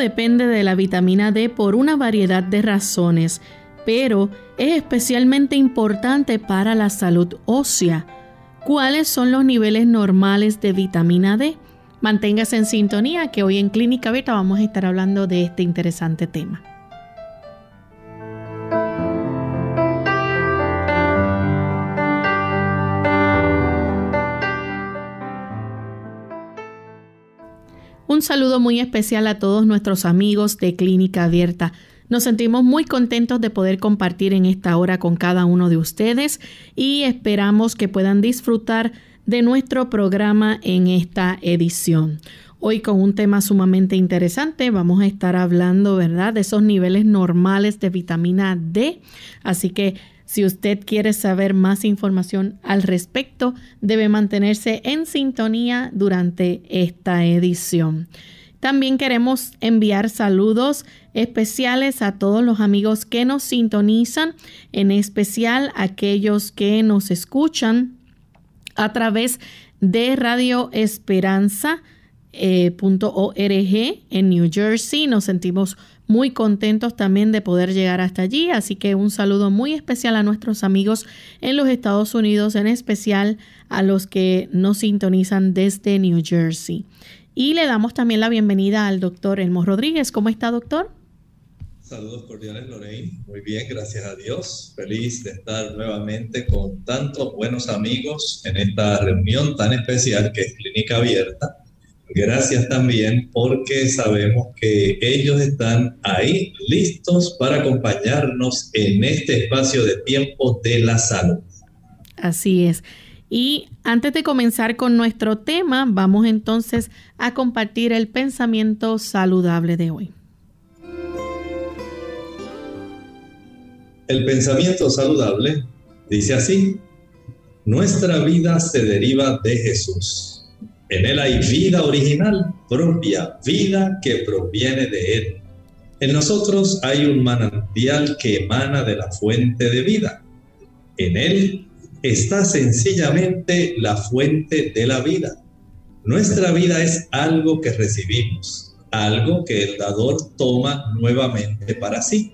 Depende de la vitamina D por una variedad de razones, pero es especialmente importante para la salud ósea. ¿Cuáles son los niveles normales de vitamina D? Manténgase en sintonía que hoy en Clínica Beta vamos a estar hablando de este interesante tema. Un saludo muy especial a todos nuestros amigos de Clínica Abierta. Nos sentimos muy contentos de poder compartir en esta hora con cada uno de ustedes y esperamos que puedan disfrutar de nuestro programa en esta edición. Hoy con un tema sumamente interesante vamos a estar hablando, ¿verdad?, de esos niveles normales de vitamina D. Así que si usted quiere saber más información al respecto, debe mantenerse en sintonía durante esta edición. También queremos enviar saludos especiales a todos los amigos que nos sintonizan, en especial aquellos que nos escuchan a través de Radio Esperanza. Eh, en New Jersey. Nos sentimos muy contentos también de poder llegar hasta allí. Así que un saludo muy especial a nuestros amigos en los Estados Unidos, en especial a los que nos sintonizan desde New Jersey. Y le damos también la bienvenida al doctor Elmo Rodríguez. ¿Cómo está, doctor? Saludos cordiales, Lorraine. Muy bien, gracias a Dios. Feliz de estar nuevamente con tantos buenos amigos en esta reunión tan especial que es Clínica Abierta Gracias también porque sabemos que ellos están ahí listos para acompañarnos en este espacio de tiempo de la salud. Así es. Y antes de comenzar con nuestro tema, vamos entonces a compartir el pensamiento saludable de hoy. El pensamiento saludable dice así, nuestra vida se deriva de Jesús en Él hay vida original, propia, vida que proviene de Él. En nosotros hay un manantial que emana de la fuente de vida. En Él está sencillamente la fuente de la vida. Nuestra vida es algo que recibimos, algo que el dador toma nuevamente para sí.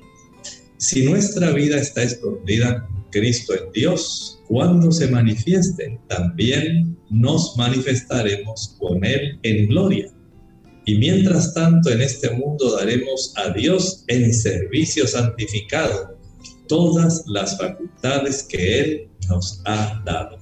Si nuestra vida está escondida Cristo en Dios, cuando se manifieste, también nos manifestaremos con Él en gloria. Y mientras tanto en este mundo daremos a Dios en servicio santificado todas las facultades que Él nos ha dado.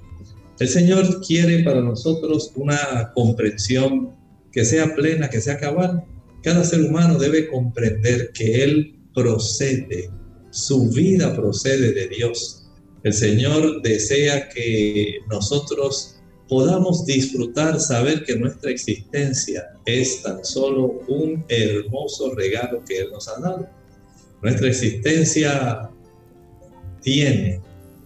El Señor quiere para nosotros una comprensión que sea plena, que sea cabal. Cada ser humano debe comprender que Él procede, su vida procede de Dios el Señor desea que nosotros podamos disfrutar, saber que nuestra existencia es tan solo un hermoso regalo que Él nos ha dado. Nuestra existencia tiene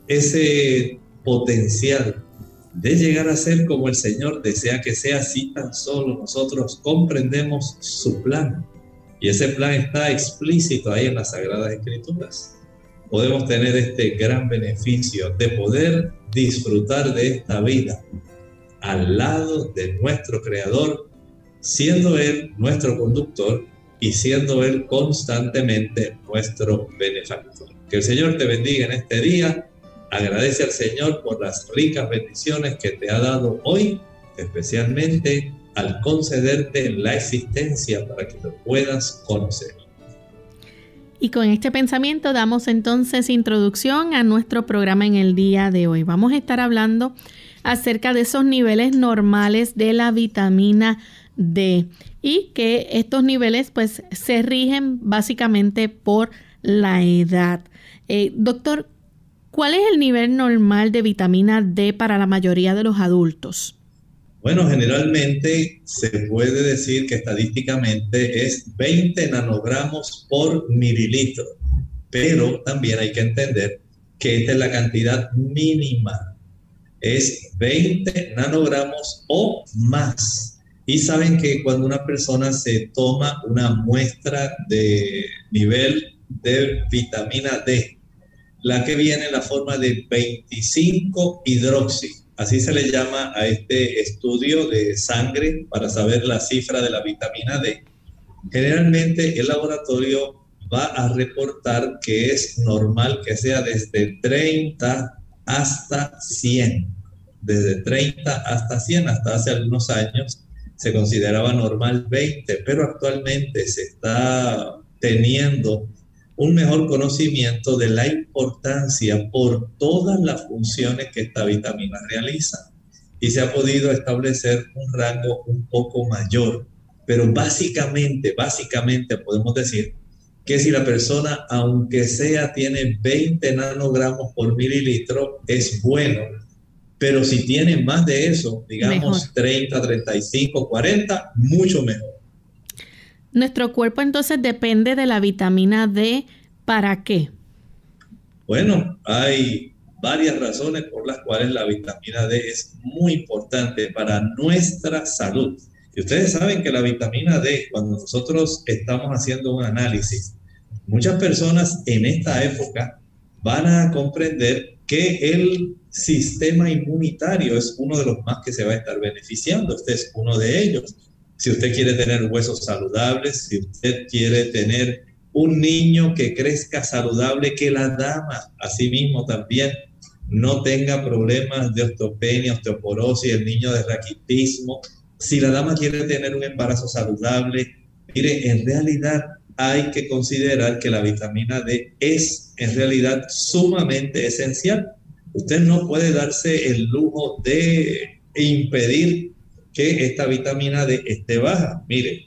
ese potencial de llegar a ser como el Señor desea que sea si tan solo nosotros comprendemos su plan. Y ese plan está explícito ahí en las Sagradas Escrituras podemos tener este gran beneficio de poder disfrutar de esta vida al lado de nuestro Creador, siendo Él nuestro conductor y siendo Él constantemente nuestro benefactor. Que el Señor te bendiga en este día. Agradece al Señor por las ricas bendiciones que te ha dado hoy especialmente al concederte la existencia para que lo puedas conocer. Y con este pensamiento damos entonces introducción a nuestro programa en el día de hoy. Vamos a estar hablando acerca de esos niveles normales de la vitamina D y que estos niveles pues se rigen básicamente por la edad. Eh, doctor, ¿cuál es el nivel normal de vitamina D para la mayoría de los adultos? Bueno, generalmente se puede decir que estadísticamente es 20 nanogramos por mililitro, pero también hay que entender que esta es la cantidad mínima, es 20 nanogramos o más. Y saben que cuando una persona se toma una muestra de nivel de vitamina D, la que viene en la forma de 25 hidroxi, así se le llama a este estudio de sangre para saber la cifra de la vitamina D. Generalmente el laboratorio va a reportar que es normal que sea desde 30 hasta 100. Desde 30 hasta 100, hasta hace algunos años se consideraba normal 20, pero actualmente se está teniendo un mejor conocimiento de la importancia por todas las funciones que esta vitamina realiza. Y se ha podido establecer un rango un poco mayor. Pero básicamente, básicamente podemos decir que si la persona, aunque sea, tiene 20 nanogramos por mililitro, es bueno. Pero si tiene más de eso, digamos 30, 35, 40, mucho mejor. Nuestro cuerpo entonces depende de la vitamina D. ¿Para qué? Bueno, hay varias razones por las cuales la vitamina D es muy importante para nuestra salud. Y ustedes saben que la vitamina D, cuando nosotros estamos haciendo un análisis, muchas personas en esta época van a comprender que el sistema inmunitario es uno de los más que se va a estar beneficiando. Este es uno de ellos si usted quiere tener huesos saludables, si usted quiere tener un niño que crezca saludable, que la dama asimismo también no tenga problemas de osteopenia, osteoporosis, el niño de raquitismo. Si la dama quiere tener un embarazo saludable, mire, en realidad hay que considerar que la vitamina D es en realidad sumamente esencial. Usted no puede darse el lujo de impedir que esta vitamina D esté baja. Mire,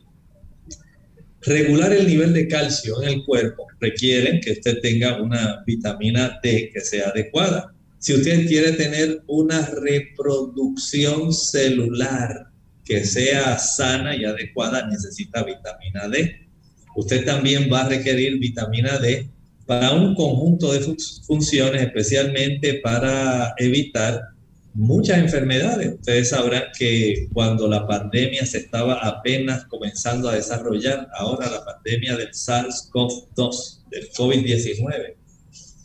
regular el nivel de calcio en el cuerpo requiere que usted tenga una vitamina D que sea adecuada. Si usted quiere tener una reproducción celular que sea sana y adecuada, necesita vitamina D. Usted también va a requerir vitamina D para un conjunto de funciones, especialmente para evitar muchas enfermedades. Ustedes sabrán que cuando la pandemia se estaba apenas comenzando a desarrollar, ahora la pandemia del SARS-CoV-2, del COVID-19,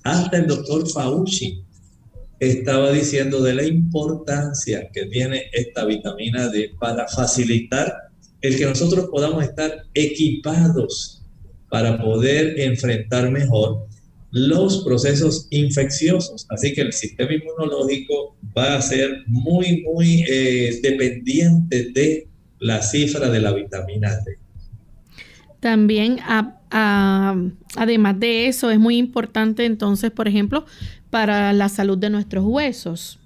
hasta el doctor Fauci estaba diciendo de la importancia que tiene esta vitamina D para facilitar el que nosotros podamos estar equipados para poder enfrentar mejor los procesos infecciosos. Así que el sistema inmunológico va a ser muy, muy eh, dependiente de la cifra de la vitamina D. También, además de eso, es muy importante entonces, por ejemplo, para la salud de nuestros huesos.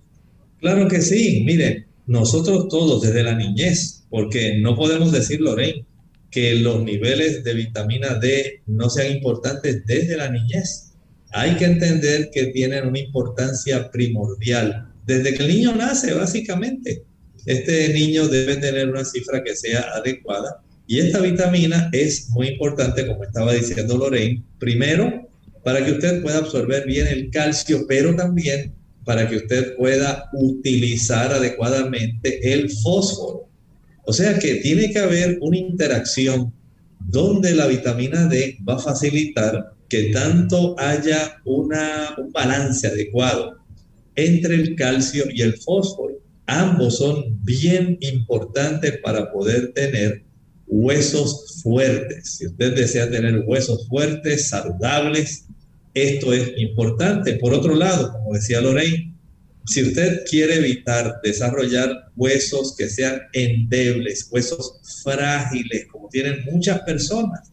Claro que sí. Miren, nosotros todos desde la niñez, porque no podemos decir, Lorraine, que los niveles de vitamina D no sean importantes desde la niñez hay que entender que tienen una importancia primordial. Desde que el niño nace, básicamente, este niño debe tener una cifra que sea adecuada. Y esta vitamina es muy importante, como estaba diciendo Lorraine, primero, para que usted pueda absorber bien el calcio, pero también para que usted pueda utilizar adecuadamente el fósforo. O sea que tiene que haber una interacción donde la vitamina D va a facilitar que tanto haya un balance adecuado entre el calcio y el fósforo. Ambos son bien importantes para poder tener huesos fuertes. Si usted desea tener huesos fuertes, saludables, esto es importante. Por otro lado, como decía Lorraine, si usted quiere evitar desarrollar huesos que sean endebles, huesos frágiles, como tienen muchas personas,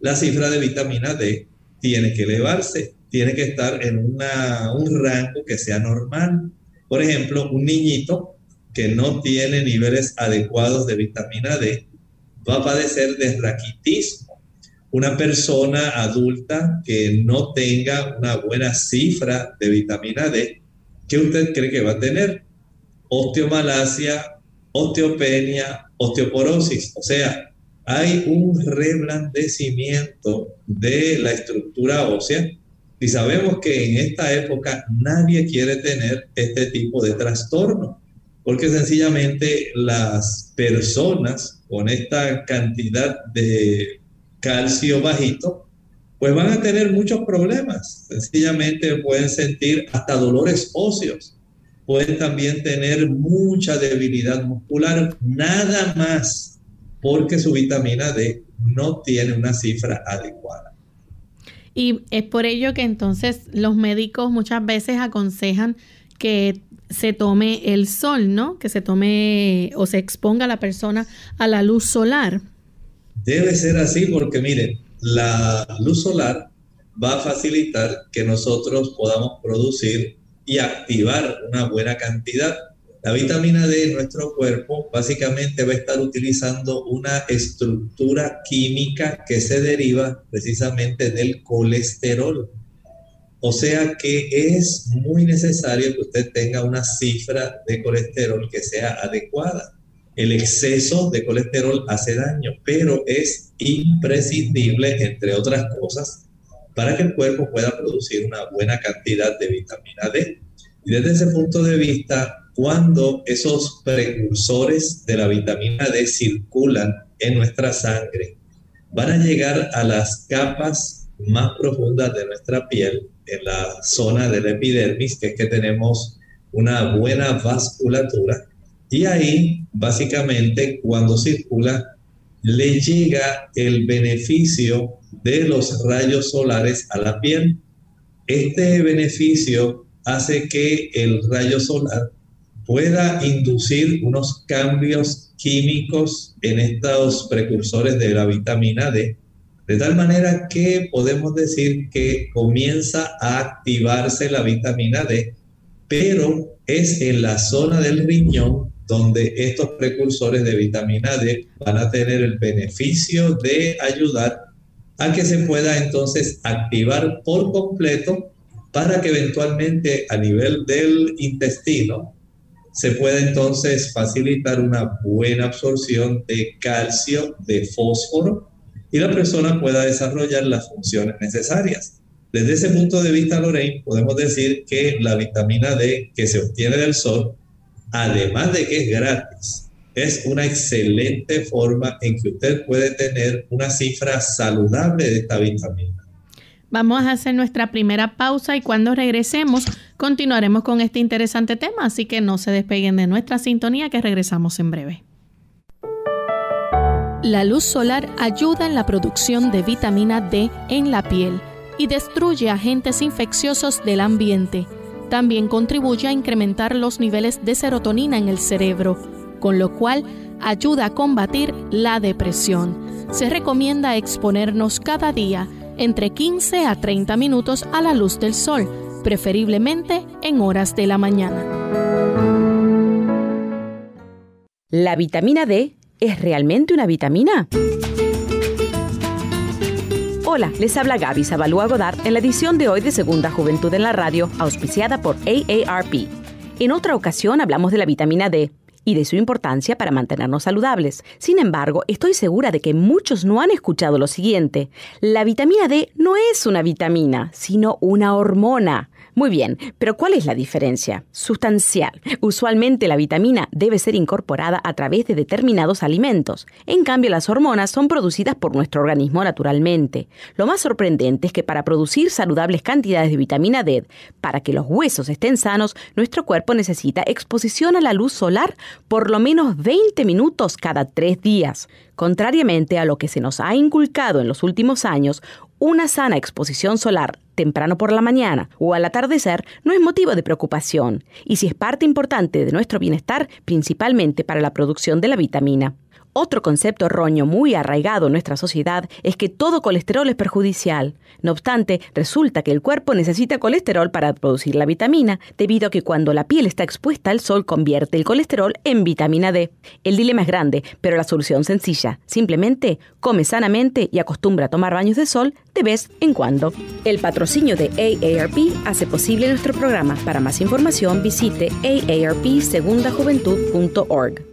la cifra de vitamina D tiene que elevarse, tiene que estar en un rango que sea normal. Por ejemplo, un niñito que no tiene niveles adecuados de vitamina D va a padecer de raquitismo. Una persona adulta que no tenga una buena cifra de vitamina D, ¿qué usted cree que va a tener? Osteomalacia, osteopenia, osteoporosis. O sea, hay un reblandecimiento de la estructura ósea y sabemos que en esta época nadie quiere tener este tipo de trastorno, porque sencillamente las personas con esta cantidad de calcio bajito, pues van a tener muchos problemas. Sencillamente pueden sentir hasta dolores óseos, pueden también tener mucha debilidad muscular, nada más porque su vitamina D no tiene una cifra adecuada. Y es por ello que entonces los médicos muchas veces aconsejan que se tome el sol, ¿no? Que se tome o se exponga la persona a la luz solar. Debe ser así porque miren, la luz solar va a facilitar que nosotros podamos producir y activar una buena cantidad la vitamina D en nuestro cuerpo básicamente va a estar utilizando una estructura química que se deriva precisamente del colesterol. O sea que es muy necesario que usted tenga una cifra de colesterol que sea adecuada. El exceso de colesterol hace daño, pero es imprescindible, entre otras cosas, para que el cuerpo pueda producir una buena cantidad de vitamina D. Y desde ese punto de vista, cuando esos precursores de la vitamina D circulan en nuestra sangre, van a llegar a las capas más profundas de nuestra piel, en la zona del epidermis, que es que tenemos una buena vasculatura, y ahí, básicamente, cuando circula, le llega el beneficio de los rayos solares a la piel. Este beneficio hace que el rayo solar pueda inducir unos cambios químicos en estos precursores de la vitamina D, de tal manera que podemos decir que comienza a activarse la vitamina D, pero es en la zona del riñón donde estos precursores de vitamina D van a tener el beneficio de ayudar a que se pueda entonces activar por completo para que eventualmente a nivel del intestino se puede entonces facilitar una buena absorción de calcio, de fósforo, y la persona pueda desarrollar las funciones necesarias. Desde ese punto de vista, Lorraine, podemos decir que la vitamina D que se obtiene del sol, además de que es gratis, es una excelente forma en que usted puede tener una cifra saludable de esta vitamina. Vamos a hacer nuestra primera pausa y cuando regresemos continuaremos con este interesante tema, así que no se despeguen de nuestra sintonía que regresamos en breve. La luz solar ayuda en la producción de vitamina D en la piel y destruye agentes infecciosos del ambiente. También contribuye a incrementar los niveles de serotonina en el cerebro, con lo cual ayuda a combatir la depresión. Se recomienda exponernos cada día entre 15 a 30 minutos a la luz del sol, preferiblemente en horas de la mañana. ¿La vitamina D es realmente una vitamina? Hola, les habla Gaby Zabalúa Godard en la edición de hoy de Segunda Juventud en la Radio, auspiciada por AARP. En otra ocasión hablamos de la vitamina D y de su importancia para mantenernos saludables. Sin embargo, estoy segura de que muchos no han escuchado lo siguiente. La vitamina D no es una vitamina, sino una hormona. Muy bien, pero ¿cuál es la diferencia? Sustancial. Usualmente la vitamina debe ser incorporada a través de determinados alimentos. En cambio, las hormonas son producidas por nuestro organismo naturalmente. Lo más sorprendente es que para producir saludables cantidades de vitamina D, para que los huesos estén sanos, nuestro cuerpo necesita exposición a la luz solar por lo menos 20 minutos cada tres días. Contrariamente a lo que se nos ha inculcado en los últimos años, una sana exposición solar temprano por la mañana o al atardecer no es motivo de preocupación y si es parte importante de nuestro bienestar, principalmente para la producción de la vitamina. Otro concepto erróneo muy arraigado en nuestra sociedad es que todo colesterol es perjudicial. No obstante, resulta que el cuerpo necesita colesterol para producir la vitamina, debido a que cuando la piel está expuesta al sol convierte el colesterol en vitamina D. El dilema es grande, pero la solución sencilla. Simplemente come sanamente y acostumbra a tomar baños de sol de vez en cuando. El patrocinio de AARP hace posible nuestro programa. Para más información visite aarpsegundajuventud.org.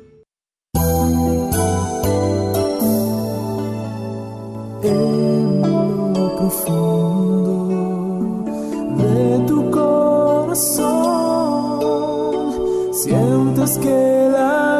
en lo profundo de tu corazón. Sientes que la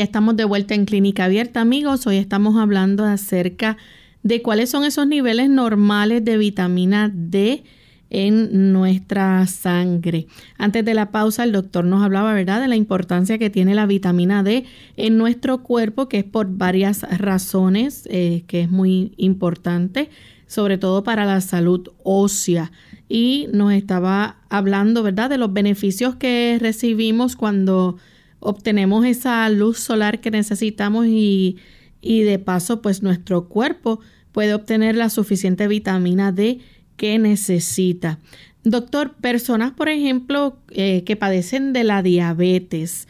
ya estamos de vuelta en Clínica Abierta, amigos. Hoy estamos hablando acerca de cuáles son esos niveles normales de vitamina D en nuestra sangre. Antes de la pausa, el doctor nos hablaba, ¿verdad?, de la importancia que tiene la vitamina D en nuestro cuerpo, que es por varias razones, eh, que es muy importante, sobre todo para la salud ósea. Y nos estaba hablando, ¿verdad?, de los beneficios que recibimos cuando obtenemos esa luz solar que necesitamos y, de paso pues nuestro cuerpo puede obtener la suficiente vitamina D que necesita. Doctor, personas por ejemplo eh, que padecen de la diabetes,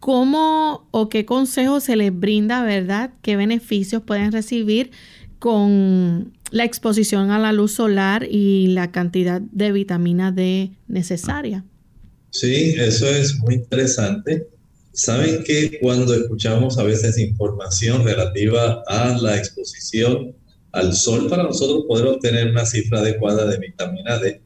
¿cómo o qué consejo se les brinda, verdad? ¿Qué beneficios pueden recibir con la exposición a la luz solar y la cantidad de vitamina D necesaria? Sí, eso es muy interesante. Saben que cuando escuchamos a veces información relativa a la exposición al sol para nosotros poder obtener una cifra adecuada de vitamina D,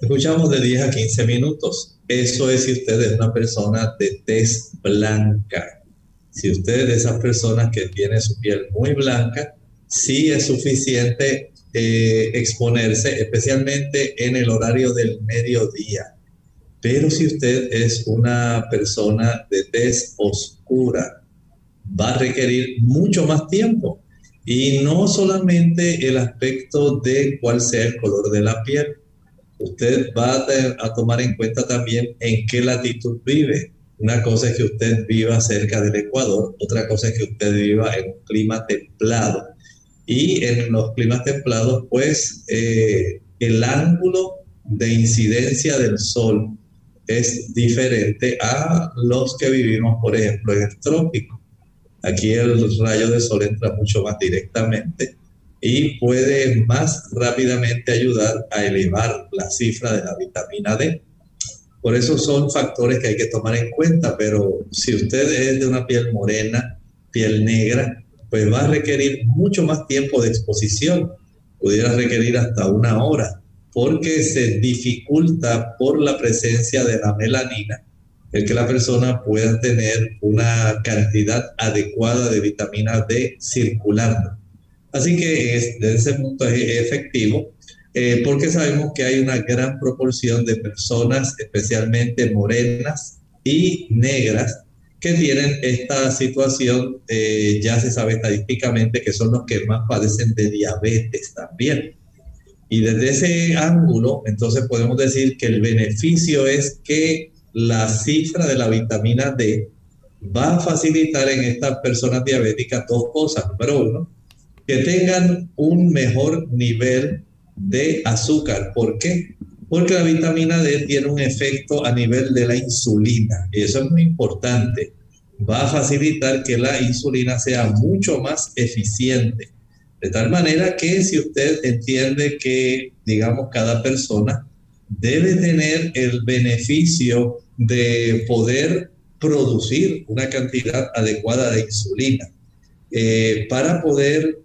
escuchamos de 10 a 15 minutos. Eso es si usted es una persona de tez blanca. Si usted es de esas personas que tiene su piel muy blanca, sí es suficiente eh, exponerse, especialmente en el horario del mediodía pero si usted es una persona de tez oscura, va a requerir mucho más tiempo. Y no solamente el aspecto de cuál sea el color de la piel. Usted va a, tomar en cuenta también en qué latitud vive. Una cosa es que usted viva cerca del Ecuador, otra cosa es que usted viva en un clima templado. Y en los climas templados, pues eh, el ángulo de incidencia del sol es diferente a los que vivimos, por ejemplo, en el trópico. Aquí el rayo de sol entra mucho más directamente y puede más rápidamente ayudar a elevar la cifra de la vitamina D. Por eso son factores que hay que tomar en cuenta, pero si usted es de una piel morena, piel negra, pues va a requerir mucho más tiempo de exposición. Pudiera requerir hasta una hora porque se dificulta por la presencia de la melanina el que la persona pueda tener una cantidad adecuada de vitamina D circulando. Así que desde ese punto es efectivo, eh, porque sabemos que hay una gran proporción de personas, especialmente morenas y negras, que tienen esta situación, eh, ya se sabe estadísticamente que son los que más padecen de diabetes también. Y desde ese ángulo, entonces podemos decir que el beneficio es que la cifra de la vitamina D va a facilitar en estas personas diabéticas dos cosas. Número uno, que tengan un mejor nivel de azúcar. ¿Por qué? Porque la vitamina D tiene un efecto a nivel de la insulina y eso es muy importante. Va a facilitar que la insulina sea mucho más eficiente. De tal manera que si usted entiende que, digamos, cada persona debe tener el beneficio de poder producir una cantidad adecuada de insulina eh, para poder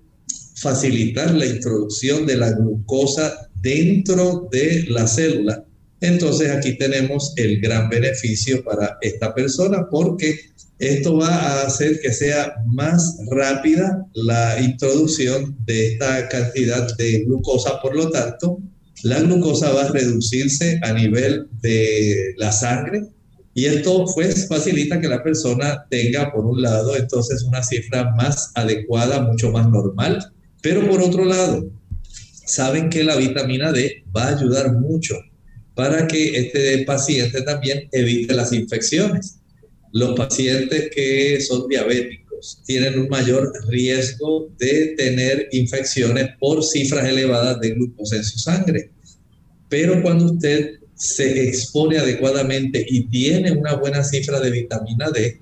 facilitar la introducción de la glucosa dentro de la célula. Entonces aquí tenemos el gran beneficio para esta persona porque esto va a hacer que sea más rápida la introducción de esta cantidad de glucosa. Por lo tanto, la glucosa va a reducirse a nivel de la sangre y esto pues facilita que la persona tenga por un lado entonces una cifra más adecuada, mucho más normal, pero por otro lado, saben que la vitamina D va a ayudar mucho para que este paciente también evite las infecciones. Los pacientes que son diabéticos tienen un mayor riesgo de tener infecciones por cifras elevadas de glucosa en su sangre. Pero cuando usted se expone adecuadamente y tiene una buena cifra de vitamina D,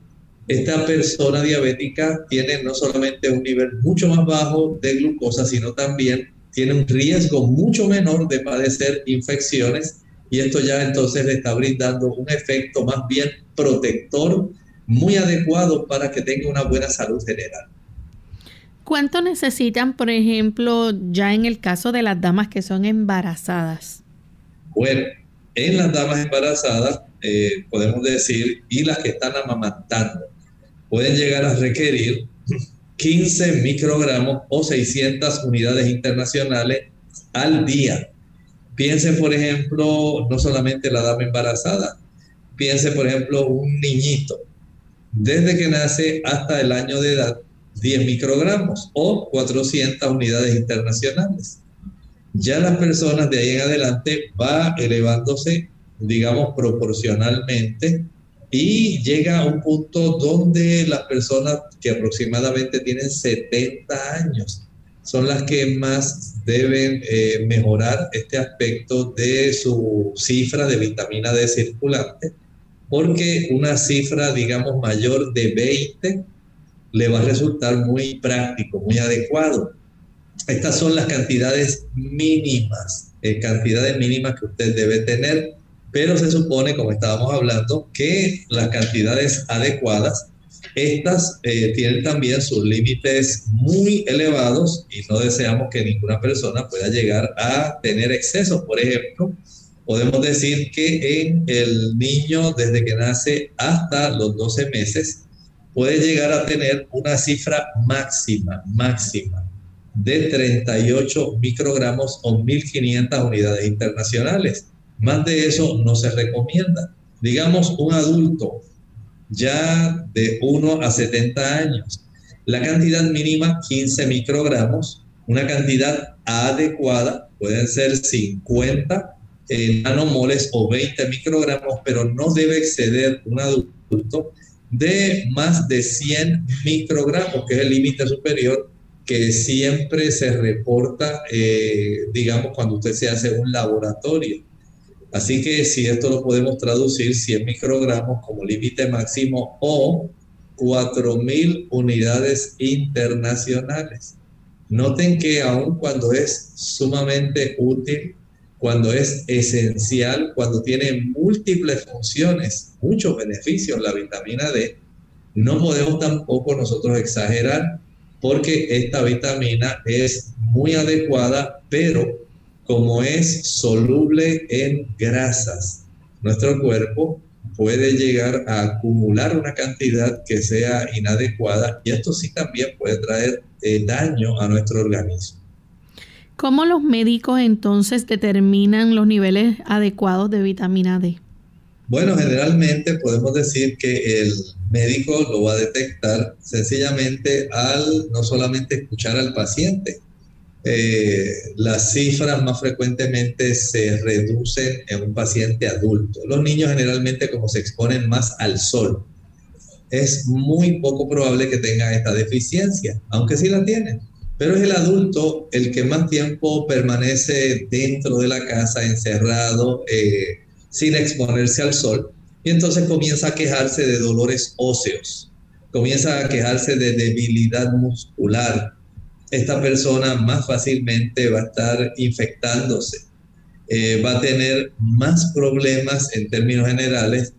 esta persona diabética tiene no solamente un nivel mucho más bajo de glucosa, sino también tiene un riesgo mucho menor de padecer infecciones y esto ya entonces le está brindando un efecto más bien protector muy adecuado para que tenga una buena salud general. ¿Cuánto necesitan, por ejemplo, ya en el caso de las damas que son embarazadas? Bueno, en las damas embarazadas eh, podemos decir, y las que están amamantando, pueden llegar a requerir 15 microgramos o 600 unidades internacionales al día. Piense, por ejemplo, no solamente la dama embarazada, piense, por ejemplo, un niñito, desde que nace hasta el año de edad, 10 microgramos o 400 unidades internacionales. Ya las personas de ahí en adelante va elevándose, digamos, proporcionalmente y llega a un punto donde las personas que aproximadamente tienen 70 años son las que más deben eh, mejorar este aspecto de su cifra de vitamina D circulante, porque una cifra, digamos, mayor de 20 le va a resultar muy práctico, muy adecuado. Estas son las cantidades mínimas, eh, cantidades mínimas que usted debe tener pero se supone, como estábamos hablando, que las cantidades adecuadas, estas eh, tienen también sus límites muy elevados y no deseamos que ninguna persona pueda llegar a tener exceso. Por ejemplo, podemos decir que en el niño desde que nace hasta los 12 meses puede llegar a tener una cifra máxima, máxima de 38 microgramos o 1500 unidades internacionales. Más de eso no se recomienda. Digamos, un adulto ya de 1 a 70 años, la cantidad mínima 15 microgramos, una cantidad adecuada pueden ser 50 nanomoles o 20 microgramos, pero no debe exceder un adulto de más de 100 microgramos, que es el límite superior que siempre se reporta, eh, digamos, cuando usted se hace un laboratorio. Así que si esto lo podemos traducir 100 microgramos como límite máximo o 4.000 unidades internacionales. Noten que aun cuando es sumamente útil, cuando es esencial, cuando tiene múltiples funciones, muchos beneficios la vitamina D, no podemos tampoco nosotros exagerar porque esta vitamina es muy adecuada, pero como es soluble en grasas, nuestro cuerpo puede llegar a acumular una cantidad que sea inadecuada y esto sí también puede traer eh, daño a nuestro organismo. ¿Cómo los médicos entonces determinan los niveles adecuados de vitamina D? Bueno, generalmente podemos decir que el médico lo va a detectar sencillamente al no solamente escuchar al paciente, eh, las cifras más frecuentemente se reducen en un paciente adulto. Los niños generalmente como se exponen más al sol, es muy poco probable que tenga esta deficiencia, aunque sí la tiene. Pero es el adulto el que más tiempo permanece dentro de la casa, encerrado, eh, sin exponerse al sol, y entonces comienza a quejarse de dolores óseos, comienza a quejarse de debilidad muscular. Esta persona más fácilmente va a estar infectándose, eh, va a tener más problemas en términos generales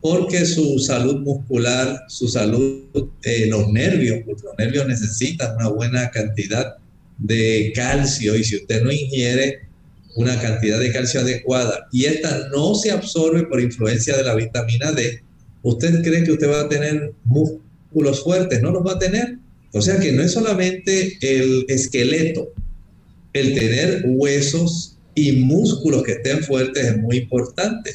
porque su salud muscular, su salud, eh, los nervios, porque los nervios necesitan una buena cantidad de calcio y si usted no ingiere una cantidad de calcio adecuada y esta no se absorbe por influencia de la vitamina D, usted cree que usted va a tener músculos fuertes, no los va a tener. O sea que no es solamente el esqueleto, el tener huesos y músculos que estén fuertes es muy importante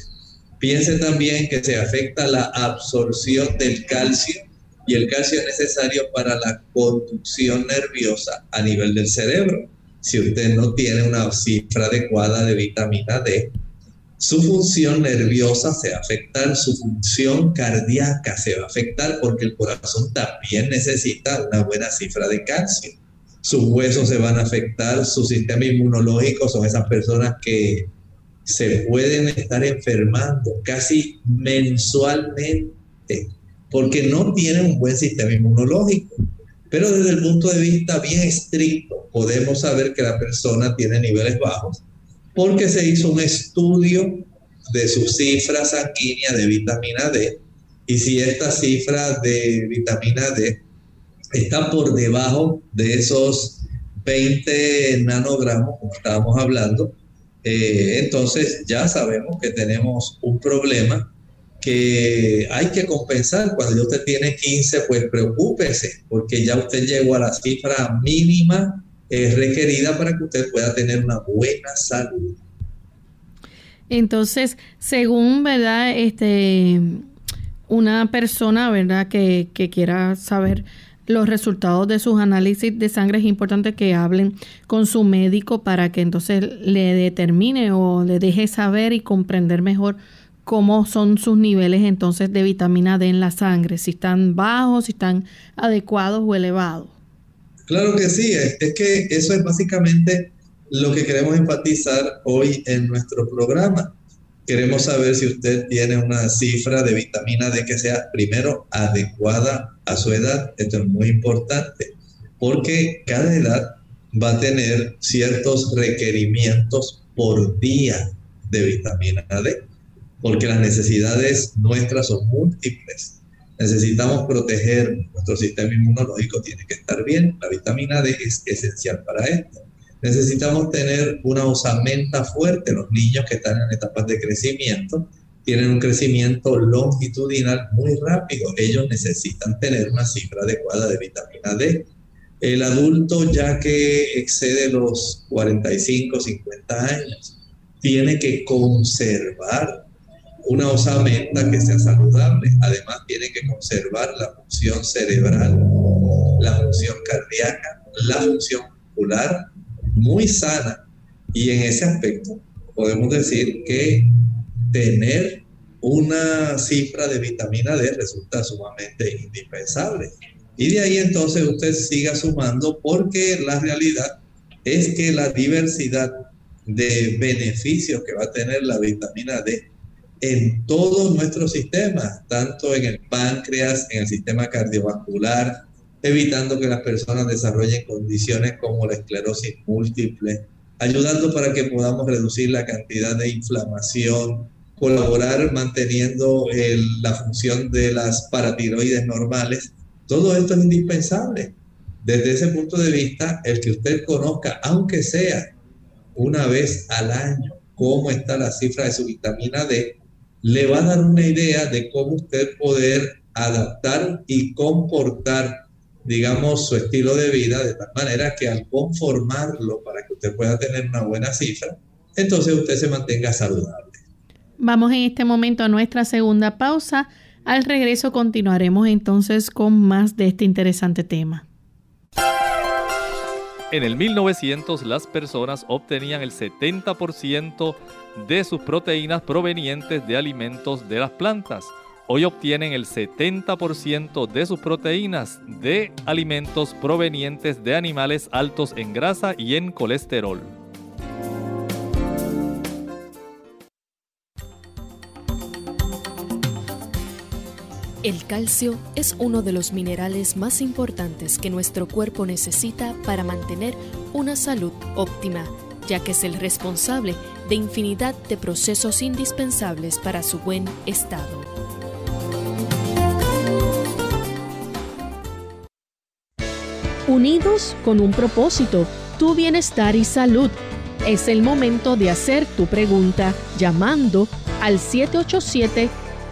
Piense también que se afecta la absorción del calcio y el calcio es necesario para la conducción nerviosa a nivel del cerebro. Si usted no tiene una cifra adecuada de vitamina D, su función nerviosa se va a afectar, su función cardíaca se va a afectar porque el corazón también necesita una buena cifra de calcio. Sus huesos se van a afectar, su sistema inmunológico son esas personas que se pueden estar enfermando casi mensualmente porque no tienen un buen sistema inmunológico. Pero desde el punto de vista bien estricto, podemos saber que la persona tiene niveles bajos porque se hizo un estudio de su cifra sanguínea de vitamina D y si esta cifra de vitamina D está por debajo de esos 20 nanogramos, como estábamos hablando, eh, entonces ya sabemos que tenemos un problema que hay que compensar. Cuando usted tiene 15, pues preocúpese, porque ya usted llegó a la cifra mínima eh, requerida para que usted pueda tener una buena salud. Entonces, según, ¿verdad? Este, una persona, ¿verdad? Que, que quiera saber los resultados de sus análisis de sangre es importante que hablen con su médico para que entonces le determine o le deje saber y comprender mejor cómo son sus niveles entonces de vitamina D en la sangre, si están bajos, si están adecuados o elevados. Claro que sí, es, que eso es básicamente lo que queremos enfatizar hoy en nuestro programa. Queremos saber si usted tiene una cifra de vitamina D que sea primero adecuada a su edad. Esto es muy importante porque cada edad va a tener ciertos requerimientos por día de vitamina D, porque las necesidades nuestras son múltiples. Necesitamos proteger nuestro sistema inmunológico, tiene que estar bien. La vitamina D es esencial para esto necesitamos tener una osamenta fuerte. Los niños que están en etapas de crecimiento tienen un crecimiento longitudinal muy rápido. Ellos necesitan tener una cifra adecuada de vitamina D. El adulto ya que excede los 45, 50 años, tiene que conservar una osamenta que sea saludable. Además, tiene que conservar la función cerebral, la función cardíaca, la función muscular, muy sana y en ese aspecto podemos decir que tener una cifra de vitamina D resulta sumamente indispensable. Y de ahí entonces usted siga sumando porque la realidad es que la diversidad de beneficios que va a tener la vitamina D en todo nuestro sistema, tanto en el páncreas, en el sistema cardiovascular, evitando que las personas desarrollen condiciones como la esclerosis múltiple, ayudando para que podamos reducir la cantidad de inflamación, colaborar manteniendo la función de las paratiroides normales. Todo esto es indispensable. Desde ese punto de vista, el que usted conozca, aunque sea una vez al año, cómo está la cifra de su vitamina D, le va a dar una idea de cómo usted poder adaptar y comportar digamos, su estilo de vida de tal manera que al conformarlo para que usted pueda tener una buena cifra, entonces usted se mantenga saludable. Vamos en este momento a nuestra segunda pausa. Al regreso continuaremos entonces con más de este interesante tema. En el 1900 las personas obtenían el 70% de sus proteínas provenientes de alimentos de las plantas hoy obtienen el 70% de sus proteínas de alimentos provenientes de animales altos en grasa y en colesterol. El calcio es uno de los minerales más importantes que nuestro cuerpo necesita para mantener una salud óptima, ya que es el responsable de infinidad de procesos indispensables para su buen estado. Unidos con un propósito, tu bienestar y salud. Es el momento de hacer tu pregunta llamando al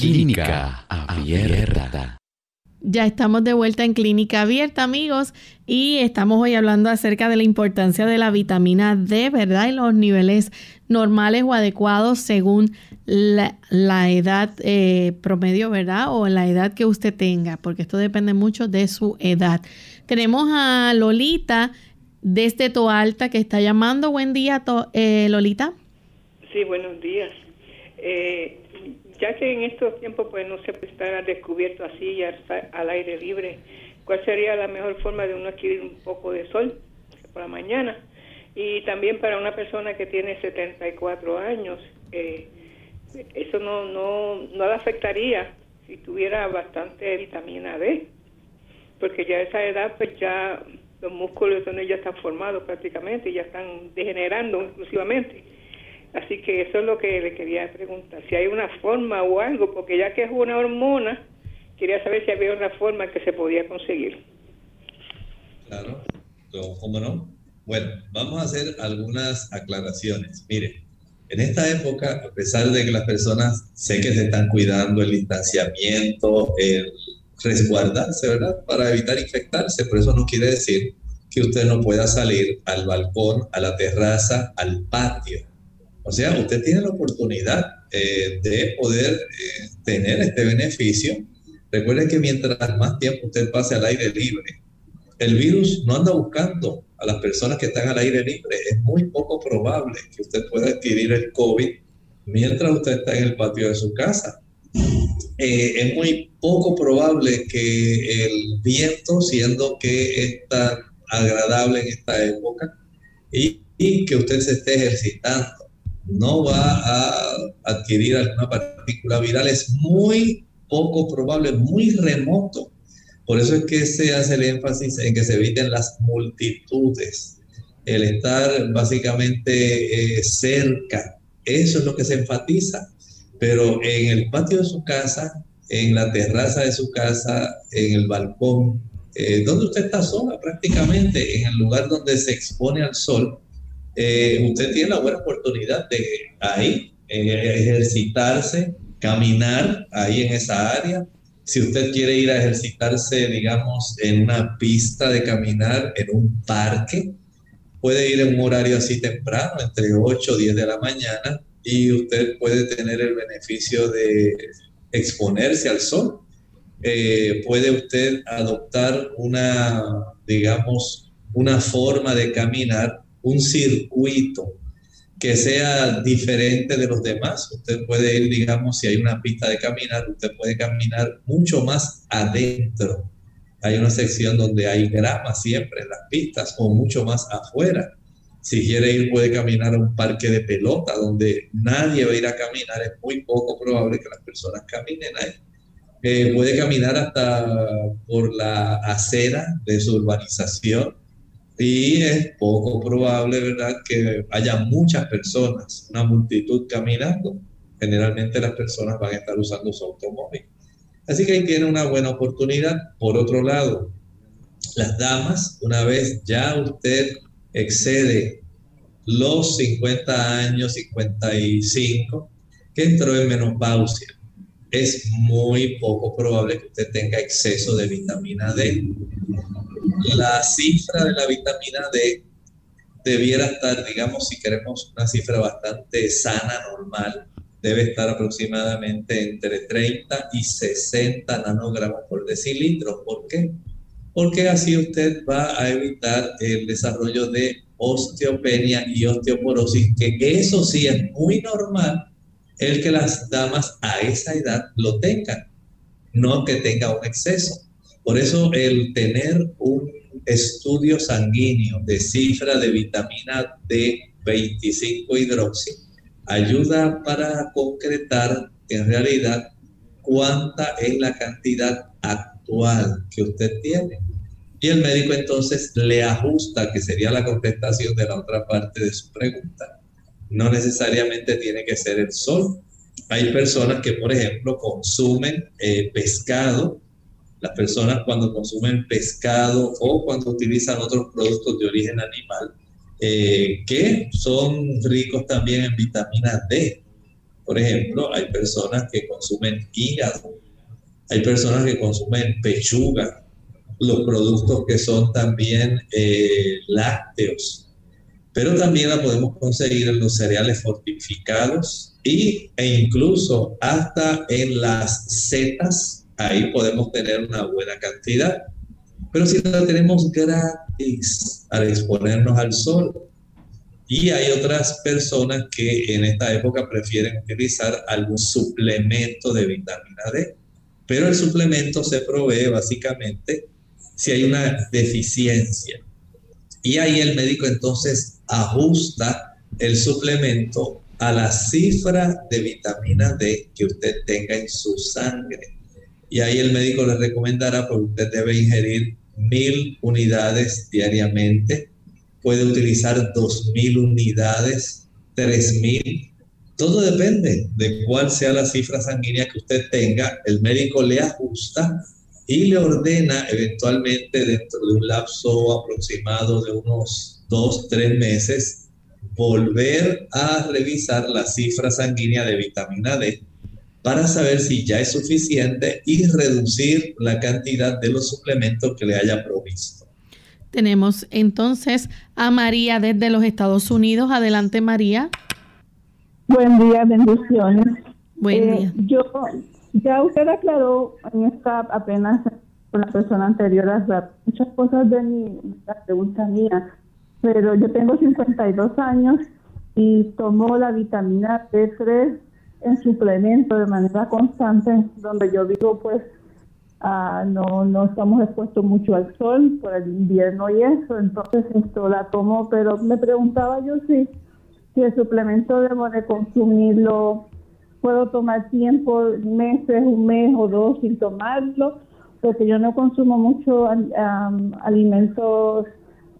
Clínica Abierta. Ya estamos de vuelta en Clínica Abierta, amigos, y estamos hoy hablando acerca de la importancia de la vitamina D, ¿verdad? Y los niveles normales o adecuados según la, edad eh, promedio, ¿verdad? O la edad que usted tenga, porque esto depende mucho de su edad. Tenemos a Lolita desde Toalta que está llamando. Buen día, eh, Lolita. Sí, buenos días. Eh, ya que en estos tiempos pues no se puede estar descubierto así al aire libre, ¿cuál sería la mejor forma de uno adquirir un poco de sol por la mañana? Y también para una persona que tiene 74 años, eh, eso no, no, no le afectaría si tuviera bastante vitamina D, porque ya a esa edad pues ya los músculos ya están formados prácticamente, y ya están degenerando inclusivamente Así que eso es lo que le quería preguntar, si hay una forma o algo, porque ya que es una hormona, quería saber si había una forma que se podía conseguir. Claro, ¿cómo no? Bueno, vamos a hacer algunas aclaraciones. Mire, en esta época, a pesar de que las personas sé que se están cuidando el distanciamiento, el resguardarse, ¿verdad? Para evitar infectarse, pero eso no quiere decir que usted no pueda salir al balcón, a la terraza, al patio o sea, usted tiene la oportunidad eh, de poder eh, tener este beneficio. Recuerden que mientras más tiempo usted pase al aire libre, el virus no anda buscando a las personas que están al aire libre. Es muy poco probable que usted pueda adquirir el COVID mientras usted está en el patio de su casa. Eh, es muy poco probable que el viento, siendo que es tan agradable en esta época, y que usted se esté ejercitando no va a adquirir alguna partícula viral. Es muy poco probable, muy remoto. Por eso es que se hace el énfasis en que se eviten las multitudes, el estar básicamente eh, cerca. Eso es lo que se enfatiza. Pero en el patio de su casa, en la terraza de su casa, en el balcón, eh, donde usted está sola prácticamente, en el lugar donde se expone al sol, eh, usted tiene la buena oportunidad de ahí eh, ejercitarse, caminar ahí en esa área. Si usted quiere ir a ejercitarse, digamos, en una pista de caminar, en un parque, puede ir en un horario así temprano, entre 8 o 10 de la mañana, y usted puede tener el beneficio de exponerse al sol. Eh, puede usted adoptar una, digamos, una forma de caminar un circuito que sea diferente de los demás. Usted puede ir, digamos, si hay una pista de caminar, usted puede caminar mucho más adentro. Hay una sección donde hay grama siempre en las pistas o mucho más afuera. Si quiere ir, puede caminar a un parque de pelota donde nadie va a ir a caminar. Es muy poco probable que las personas caminen ahí. Eh, puede caminar hasta por la acera de su urbanización y es poco probable, ¿verdad?, que haya muchas personas, una multitud caminando. Generalmente las personas van a estar usando su automóvil. Así que ahí tiene una buena oportunidad. Por otro lado, las damas, una vez ya usted excede los 50 años, 55, que entró en menopausia. es muy poco probable que usted tenga exceso de vitamina D. La cifra de la vitamina D debiera estar, digamos, si queremos una cifra bastante sana, normal, debe estar aproximadamente entre 30 y 60 nanogramos por decilitro. ¿Por qué? Porque así usted va a evitar el desarrollo de osteopenia y osteoporosis, que eso sí es muy normal el que las damas a esa edad lo tengan, no que tenga un exceso. Por eso el tener un estudio sanguíneo de cifra de vitamina D25 hidroxi ayuda para concretar en realidad cuánta es la cantidad actual que usted tiene. Y el médico entonces le ajusta, que sería la contestación de la otra parte de su pregunta. No necesariamente tiene que ser el sol. Hay personas que, por ejemplo, consumen eh, pescado. Las personas cuando consumen pescado o cuando utilizan otros productos de origen animal, eh, que son ricos también en vitamina D. Por ejemplo, hay personas que consumen hígado, hay personas que consumen pechuga, los productos que son también eh, lácteos, pero también la podemos conseguir en los cereales fortificados y, e incluso hasta en las setas, ahí podemos tener una buena cantidad. Pero si la tenemos gratis al exponernos al sol, y hay otras personas que en esta época prefieren utilizar algún suplemento de vitamina D. Pero el suplemento se provee básicamente si hay una deficiencia. Y ahí el médico entonces ajusta el suplemento a la cifra de vitamina D que usted tenga en su sangre. Y ahí el médico le recomendará, porque usted debe ingerir mil unidades diariamente, puede utilizar dos mil unidades, tres mil. Todo depende de cuál sea la cifra sanguínea que usted tenga. El médico le ajusta y le ordena eventualmente dentro de un lapso aproximado de unos dos, tres meses, volver a revisar la cifra sanguínea de vitamina D para saber si ya es suficiente y reducir la cantidad de los suplementos que le haya provisto. Tenemos entonces a María desde los Estados Unidos. Adelante, María. Buen día, bendiciones. Buen eh, día. Yo, ya usted aclaró en esta apenas con la persona anterior muchas cosas de mi, la pregunta mía, pero yo tengo 52 años y tomo la vitamina D3 en suplemento de manera constante, donde yo vivo pues Ah, no, no estamos expuestos mucho al sol por el invierno y eso, entonces esto la tomo, pero me preguntaba yo si, si el suplemento debo de consumirlo, puedo tomar tiempo, meses, un mes o dos sin tomarlo, porque yo no consumo mucho alimentos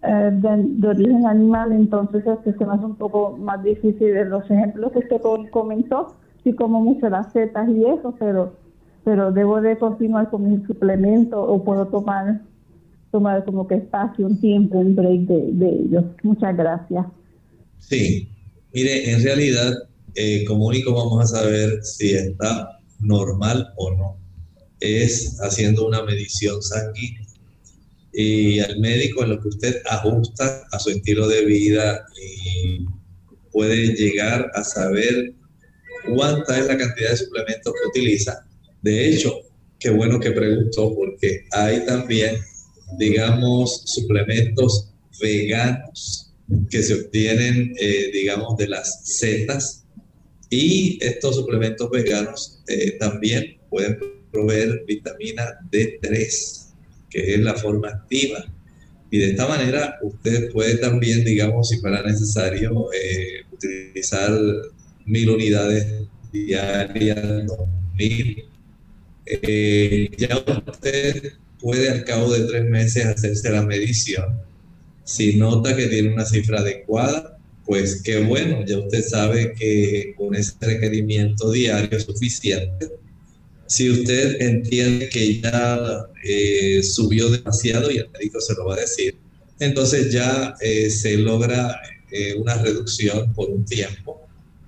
eh, de, origen animal, entonces este se me hace un poco más difícil de los ejemplos que usted comentó, si como mucho las setas y eso, pero pero debo de continuar con mi suplemento o puedo tomar tomar como que espacio, un tiempo, un break de, ellos. Muchas gracias. Sí, mire, en realidad, eh, como único vamos a saber si está normal o no, es haciendo una medición sanguínea. Y al médico en lo que usted ajusta a su estilo de vida y puede llegar a saber cuánta es la cantidad de suplementos que utiliza de hecho, qué bueno que preguntó porque hay también, digamos, suplementos veganos que se obtienen, eh, digamos, de las setas y estos suplementos veganos eh, también pueden proveer vitamina D3, que es la forma activa. Y de esta manera usted puede también, digamos, si fuera necesario, eh, utilizar mil unidades diarias, mil eh, ya usted puede al cabo de tres meses hacerse la medición. Si nota que tiene una cifra adecuada, pues qué bueno, ya usted sabe que con ese requerimiento diario es suficiente. Si usted entiende que ya eh, subió demasiado y el médico se lo va a decir, entonces ya eh, se logra una reducción por un tiempo.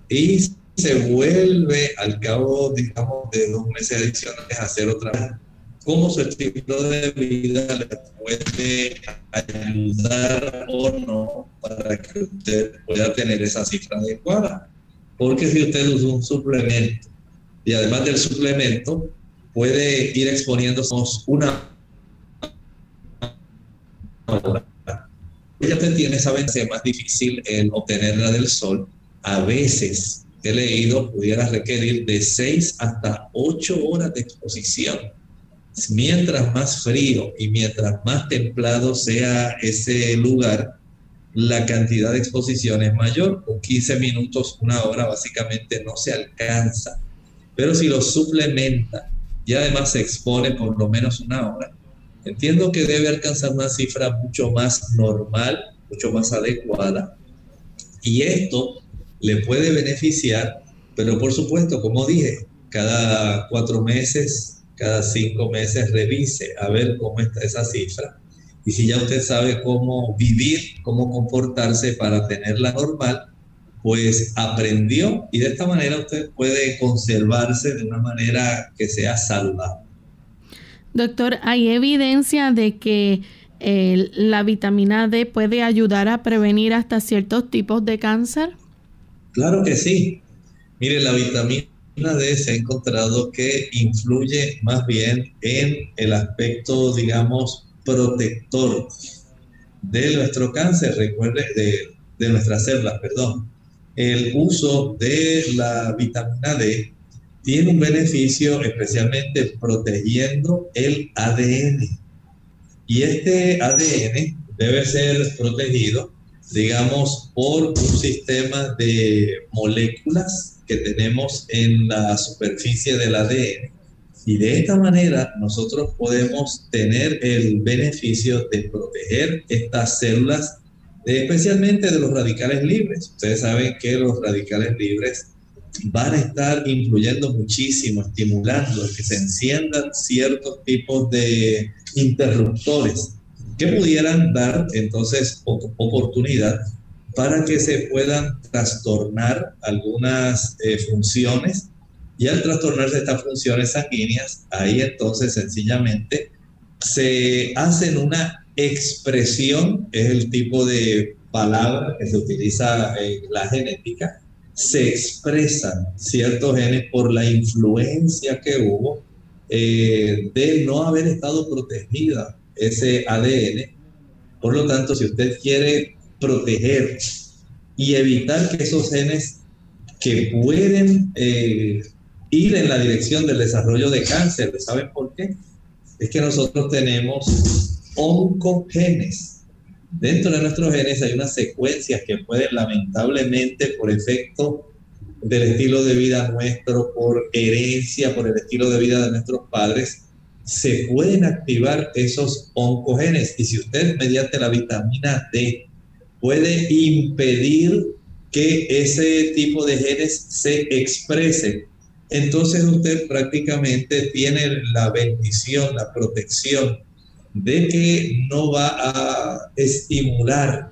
Y se vuelve al cabo, digamos, de dos meses adicionales a hacer otra vez. ¿Cómo su estilo de vida le puede ayudar o no para que usted pueda tener esa cifra adecuada? Porque si usted usa un suplemento y además del suplemento puede ir exponiéndose una hora. Ya usted tiene esa ventaja más difícil en obtenerla del sol. A veces he leído pudiera requerir de 6 hasta 8 horas de exposición. Mientras más frío y mientras más templado sea ese lugar, la cantidad de exposición es mayor. Con 15 minutos, una hora básicamente no se alcanza. Pero si lo suplementa y además se expone por lo menos una hora, entiendo que debe alcanzar una cifra mucho más normal, mucho más adecuada. Y esto le puede beneficiar, pero por supuesto, como dije, cada cuatro meses, cada cinco meses revise a ver cómo está esa cifra. Y si ya usted sabe cómo vivir, cómo comportarse para tenerla normal, pues aprendió y de esta manera usted puede conservarse de una manera que sea saludable. Doctor, ¿hay evidencia de que eh, la vitamina D puede ayudar a prevenir hasta ciertos tipos de cáncer? Claro que sí. Mire, la vitamina D se ha encontrado que influye más bien en el aspecto, digamos, protector de nuestro cáncer, recuerde, de, de nuestras células, perdón el uso de la vitamina D tiene un beneficio especialmente protegiendo el ADN. Y este ADN debe ser protegido, digamos, por un sistema de moléculas que tenemos en la superficie del ADN. Y de esta manera nosotros podemos tener el beneficio de proteger estas células especialmente de los radicales libres. Ustedes saben que los radicales libres van a estar influyendo muchísimo, estimulando que se enciendan ciertos tipos de interruptores que pudieran dar entonces oportunidad para que se puedan trastornar algunas eh, funciones y al trastornarse estas funciones sanguíneas, ahí entonces sencillamente se hacen una expresión es el tipo de palabra que se utiliza en la genética. Se expresan ciertos genes por la influencia que hubo eh, de no haber estado protegida ese ADN. Por lo tanto, si usted quiere proteger y evitar que esos genes que pueden eh, ir en la dirección del desarrollo de cáncer, ¿saben por qué? Es que nosotros tenemos oncogenes. Dentro de nuestros genes hay unas secuencias que pueden lamentablemente por efecto del estilo de vida nuestro, por herencia, por el estilo de vida de nuestros padres, se pueden activar esos oncogenes. Y si usted mediante la vitamina D puede impedir que ese tipo de genes se expresen, entonces usted prácticamente tiene la bendición, la protección de que no va a estimular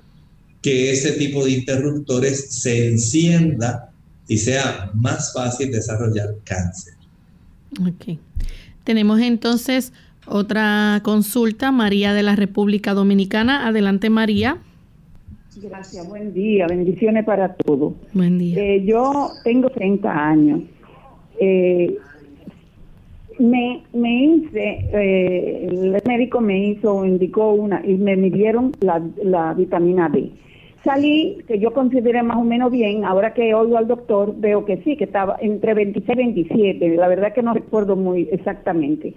que ese tipo de interruptores se encienda y sea más fácil desarrollar cáncer. Ok. Tenemos entonces otra consulta, María de la República Dominicana. Adelante, María. Gracias, buen día, bendiciones para todos. Buen día. Eh, yo tengo 30 años. Eh, me, me hice, eh, el médico me hizo, indicó una, y me midieron la, la vitamina D. Salí, que yo consideré más o menos bien, ahora que oigo al doctor, veo que sí, que estaba entre 26 y 27, la verdad que no recuerdo muy exactamente.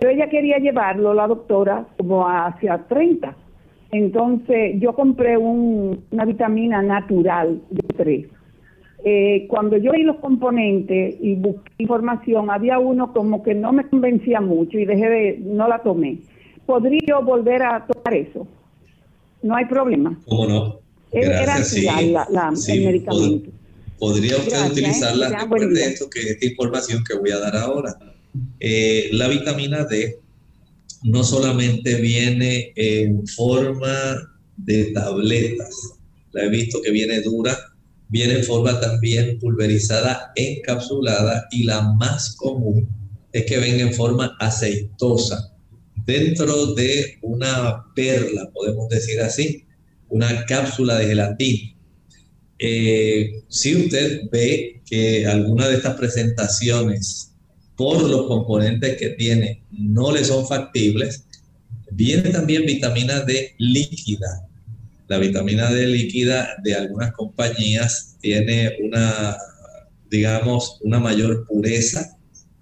Pero ella quería llevarlo, la doctora, como hacia 30. Entonces yo compré un, una vitamina natural de 3 eh, cuando yo vi los componentes y busqué información, había uno como que no me convencía mucho y dejé de, no la tomé. ¿Podría volver a tomar eso? No hay problema. ¿Cómo no? Era el medicamento. podría usted utilizarla después de esto, que esta información que voy a dar ahora. Eh, la vitamina D no solamente viene en forma de tabletas, la he visto que viene dura viene en forma también pulverizada, encapsulada y la más común es que venga en forma aceitosa dentro de una perla, podemos decir así, una cápsula de gelatina. Eh, si usted ve que alguna de estas presentaciones por los componentes que tiene no le son factibles, viene también vitamina D líquida. La vitamina D líquida de algunas compañías tiene una, digamos, una mayor pureza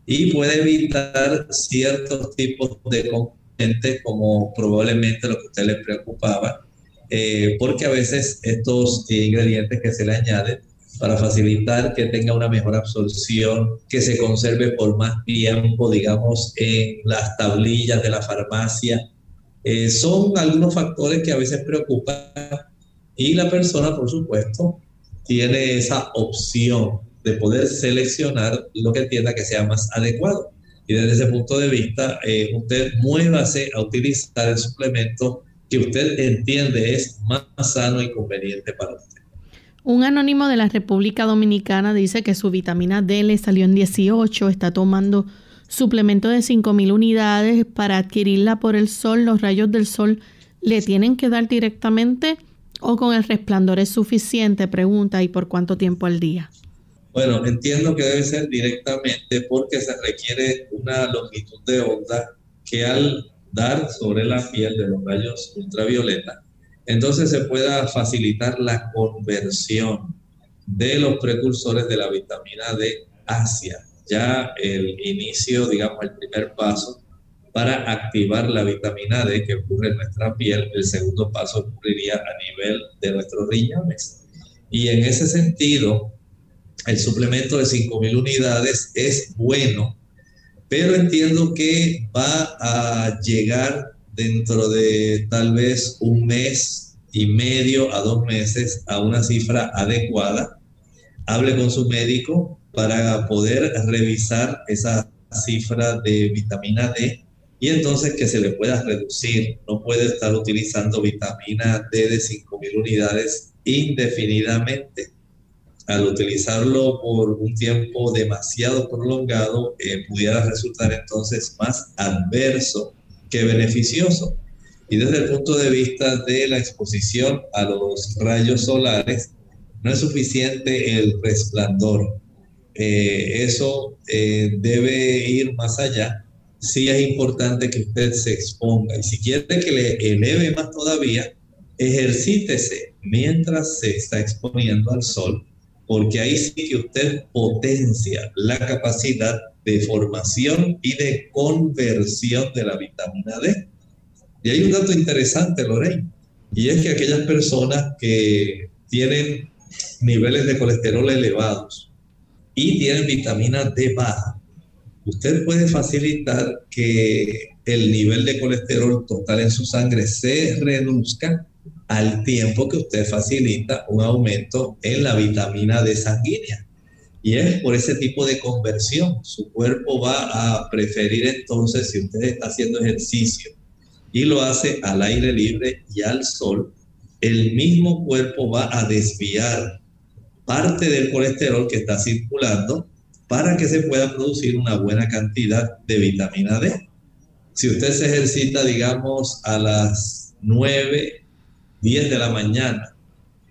y puede evitar ciertos tipos de componentes como probablemente lo que a usted le preocupaba, eh, porque a veces estos ingredientes que se le añaden para facilitar que tenga una mejor absorción, que se conserve por más tiempo, digamos, en las tablillas de la farmacia. Eh, son algunos factores que a veces preocupan y la persona, por supuesto, tiene esa opción de poder seleccionar lo que entienda que sea más adecuado. Y desde ese punto de vista, eh, usted muévase a utilizar el suplemento que usted entiende es más sano y conveniente para usted. Un anónimo de la República Dominicana dice que su vitamina D le salió en 18, está tomando suplemento de 5.000 unidades para adquirirla por el sol, los rayos del sol le tienen que dar directamente o con el resplandor es suficiente, pregunta, y por cuánto tiempo al día. Bueno, entiendo que debe ser directamente porque se requiere una longitud de onda que al dar sobre la piel de los rayos ultravioleta, entonces se pueda facilitar la conversión de los precursores de la vitamina D hacia ya el inicio, digamos, el primer paso para activar la vitamina D que ocurre en nuestra piel. El segundo paso ocurriría a nivel de nuestros riñones. Y en ese sentido, el suplemento de 5.000 unidades es bueno, pero entiendo que va a llegar dentro de tal vez un mes y medio a dos meses a una cifra adecuada. Hable con su médico para poder revisar esa cifra de vitamina D y entonces que se le pueda reducir. No puede estar utilizando vitamina D de 5.000 unidades indefinidamente al utilizarlo por un tiempo demasiado prolongado, eh, pudiera resultar entonces más adverso que beneficioso. Y desde el punto de vista de la exposición a los rayos solares, no es suficiente el resplandor. Eh, eso eh, debe ir más allá. Sí es importante que usted se exponga. Y si quiere que le eleve más todavía, ejercítese mientras se está exponiendo al sol porque ahí sí que usted potencia la capacidad de formación y de conversión de la vitamina D. Y hay un dato interesante, Lorraine, y es que aquellas personas que tienen niveles de colesterol elevados y tienen vitamina D baja, usted puede facilitar que el nivel de colesterol total en su sangre se reduzca al tiempo que usted facilita un aumento en la vitamina D sanguínea. Y es por ese tipo de conversión. Su cuerpo va a preferir entonces, si usted está haciendo ejercicio y lo hace al aire libre y al sol, el mismo cuerpo va a desviar parte del colesterol que está circulando para que se pueda producir una buena cantidad de vitamina D. Si usted se ejercita, digamos, a las 9 10 de la mañana.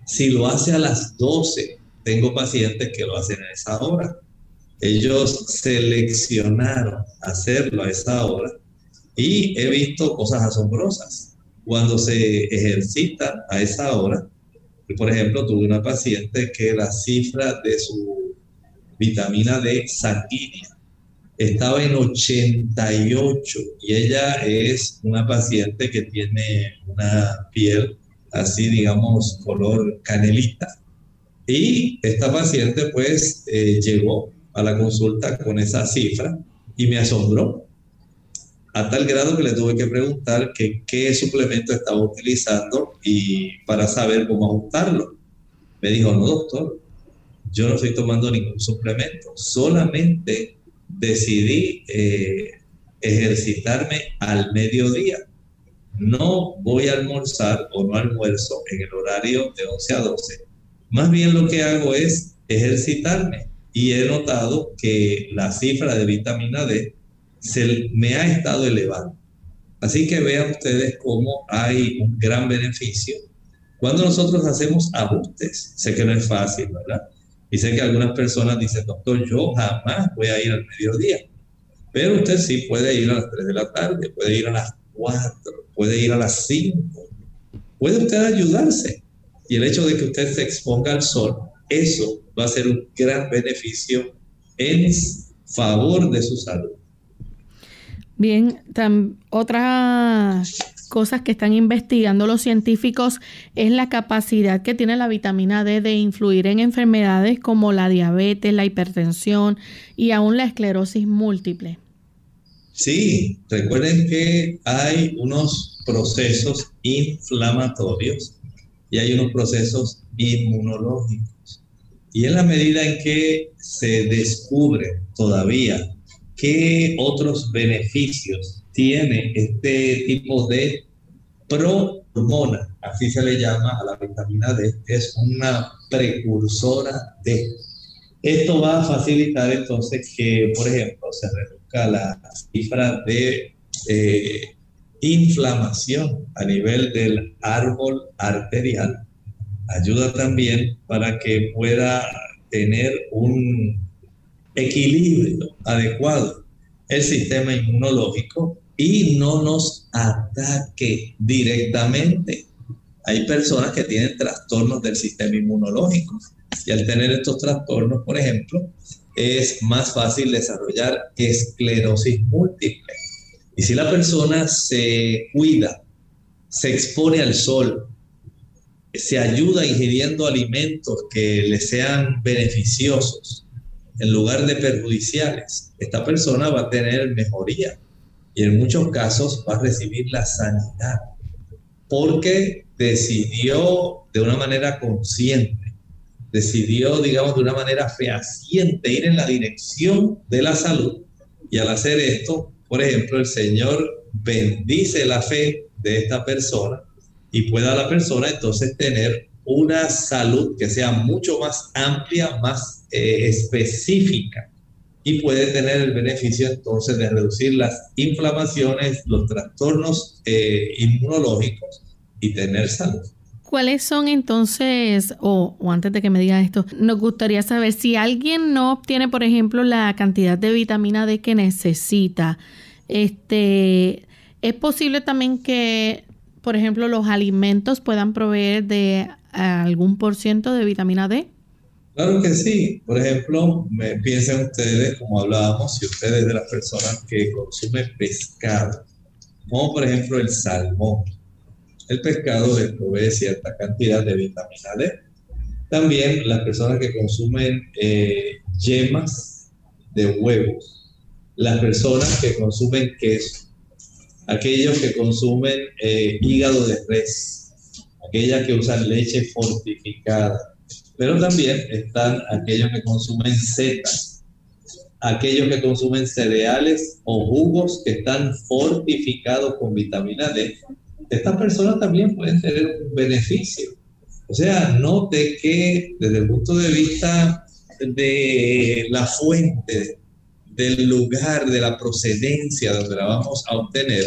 Si lo hace a las 12, tengo pacientes que lo hacen a esa hora. Ellos seleccionaron hacerlo a esa hora y he visto cosas asombrosas. Cuando se ejercita a esa hora, por ejemplo, tuve una paciente que la cifra de su vitamina D sanguínea estaba en 88 y ella es una paciente que tiene una piel así digamos color canelita. Y esta paciente pues eh, llegó a la consulta con esa cifra y me asombró a tal grado que le tuve que preguntar qué suplemento estaba utilizando y para saber cómo ajustarlo. Me dijo, no doctor, yo no estoy tomando ningún suplemento, solamente decidí eh, ejercitarme al mediodía no voy a almorzar o no almuerzo en el horario de 11 a 12 Más bien lo que hago es ejercitarme y he notado que la cifra de vitamina D se me ha estado elevando. Así que vean ustedes cómo hay un gran beneficio cuando nosotros hacemos ajustes. Sé que no es fácil, ¿verdad? Y sé que algunas personas dicen, doctor, yo jamás voy a ir al mediodía. Pero usted sí puede ir a las 3 de la tarde, puede ir a las 4, puede ir a las 5. Puede usted ayudarse. Y el hecho de que usted se exponga al sol, eso va a ser un gran beneficio en favor de su salud. Bien, otras cosas que están investigando los científicos es la capacidad que tiene la vitamina D de influir en enfermedades como la diabetes, la hipertensión y aún la esclerosis múltiple. Sí, recuerden que hay unos procesos inflamatorios y hay unos procesos inmunológicos. Y en la medida en que se descubre todavía qué otros beneficios tiene este tipo de prohormona, así se le llama a la vitamina D, es una precursora de. Esto va a facilitar entonces que, por ejemplo, se reduzca la cifra de eh, inflamación a nivel del árbol arterial. Ayuda también para que pueda tener un equilibrio adecuado el sistema inmunológico y no nos ataque directamente. Hay personas que tienen trastornos del sistema inmunológico y al tener estos trastornos, por ejemplo, es más fácil desarrollar esclerosis múltiple. Y si la persona se cuida, se expone al sol, se ayuda ingiriendo alimentos que le sean beneficiosos, en lugar de perjudiciales, esta persona va a tener mejoría y en muchos casos va a recibir la sanidad porque decidió de una manera consciente, decidió, digamos, de una manera fehaciente ir en la dirección de la salud y al hacer esto, por ejemplo, el Señor bendice la fe de esta persona y pueda la persona entonces tener una salud que sea mucho más amplia, más eh, específica y puede tener el beneficio entonces de reducir las inflamaciones, los trastornos eh, inmunológicos y tener salud. ¿Cuáles son entonces, o, antes de que me diga esto, nos gustaría saber si alguien no obtiene, por ejemplo, la cantidad de vitamina D que necesita, este, es posible también que, por ejemplo, los alimentos puedan proveer de algún por ciento de vitamina D? Claro que sí. Por ejemplo, me piensen ustedes, como hablábamos, si ustedes de las personas que consumen pescado, como por ejemplo el salmón. El pescado provee cierta cantidad de vitamina D. También las personas que consumen eh, yemas de huevos, las personas que consumen queso, aquellos que consumen eh, hígado de res, aquellas que usan leche fortificada, pero también están aquellos que consumen setas, aquellos que consumen cereales o jugos que están fortificados con vitamina D. Estas personas también pueden tener un beneficio. O sea, note que desde el punto de vista de la fuente, del lugar, de la procedencia donde la vamos a obtener,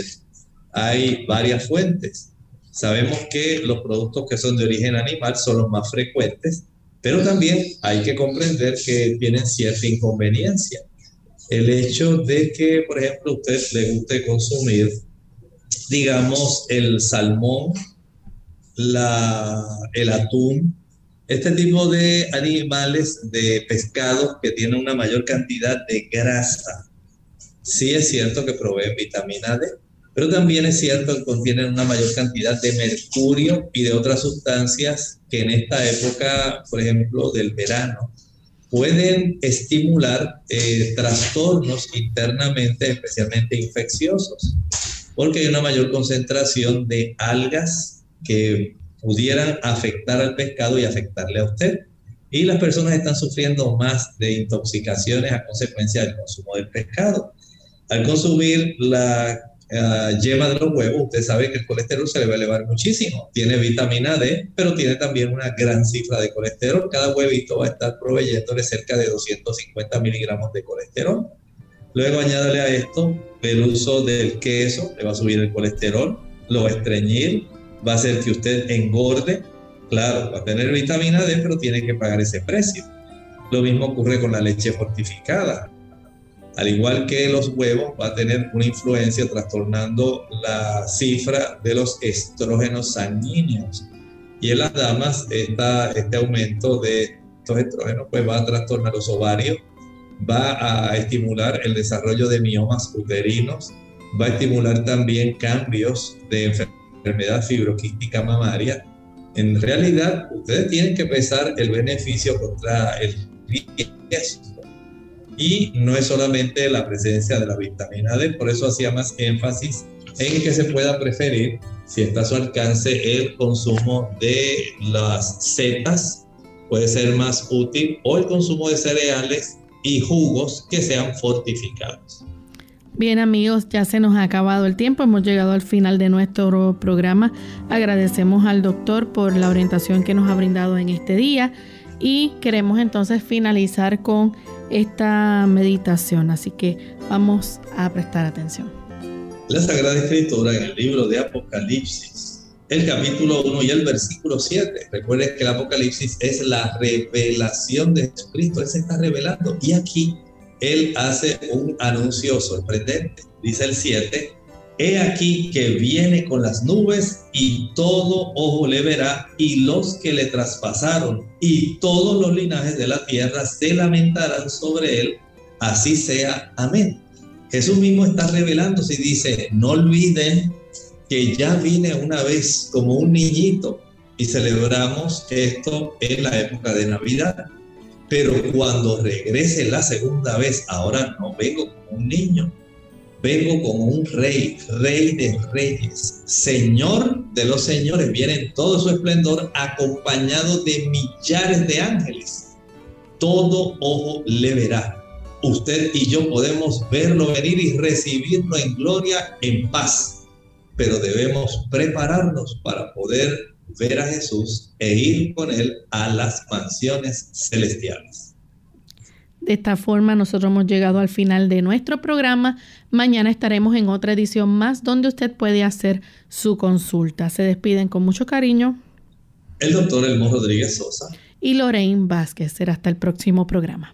hay varias fuentes. Sabemos que los productos que son de origen animal son los más frecuentes, pero también hay que comprender que tienen cierta inconveniencia. El hecho de que, por ejemplo, a usted le guste consumir, digamos, el salmón, la, el atún, este tipo de animales, de pescados que tienen una mayor cantidad de grasa, sí es cierto que proveen vitamina D, pero también es cierto que contienen una mayor cantidad de mercurio y de otras sustancias que en esta época, por ejemplo, del verano, pueden estimular eh, trastornos internamente, especialmente infecciosos, porque hay una mayor concentración de algas que pudieran afectar al pescado y afectarle a usted. Y las personas están sufriendo más de intoxicaciones a consecuencia del consumo del pescado. Al consumir la uh, yema de los huevos, usted sabe que el colesterol se le va a elevar muchísimo. Tiene vitamina D, pero tiene también una gran cifra de colesterol. Cada huevito va a estar proveyéndole cerca de 250 miligramos de colesterol. Luego añádale a esto el uso del queso, le va a subir el colesterol, lo va a estreñir, va a hacer que usted engorde. Claro, va a tener vitamina D, pero tiene que pagar ese precio. Lo mismo ocurre con la leche fortificada. Al igual que los huevos, va a tener una influencia trastornando la cifra de los estrógenos sanguíneos. Y en las damas, esta, este aumento de estos estrógenos pues va a trastornar los ovarios, va a estimular el desarrollo de miomas uterinos, va a estimular también cambios de enfermedad fibroquística mamaria. En realidad, ustedes tienen que pesar el beneficio contra el riesgo y no es solamente la presencia de la vitamina D, por eso hacía más énfasis en que se pueda preferir, si está a su alcance, el consumo de las setas, puede ser más útil, o el consumo de cereales y jugos que sean fortificados. Bien amigos, ya se nos ha acabado el tiempo, hemos llegado al final de nuestro programa. Agradecemos al doctor por la orientación que nos ha brindado en este día y queremos entonces finalizar con esta meditación, así que vamos a prestar atención. La Sagrada Escritura en el libro de Apocalipsis, el capítulo 1 y el versículo 7. Recuerden que el Apocalipsis es la revelación de Jesucristo, Él se está revelando y aquí Él hace un anuncio sorprendente. Dice el 7, He aquí que viene con las nubes y todo ojo le verá y los que le traspasaron y todos los linajes de la tierra se lamentarán sobre él. Así sea. Amén. Jesús mismo está revelándose y dice, no olviden que ya vine una vez como un niñito y celebramos esto en la época de Navidad. Pero cuando regrese la segunda vez, ahora no vengo como un niño, vengo como un rey, rey de reyes, señor de los señores, viene en todo su esplendor acompañado de millares de ángeles. Todo ojo le verá. Usted y yo podemos verlo venir y recibirlo en gloria, en paz, pero debemos prepararnos para poder ver a Jesús e ir con él a las mansiones celestiales. De esta forma nosotros hemos llegado al final de nuestro programa. Mañana estaremos en otra edición más donde usted puede hacer su consulta. Se despiden con mucho cariño. El doctor Elmo Rodríguez Sosa. Y Lorraine Vázquez. Será hasta el próximo programa.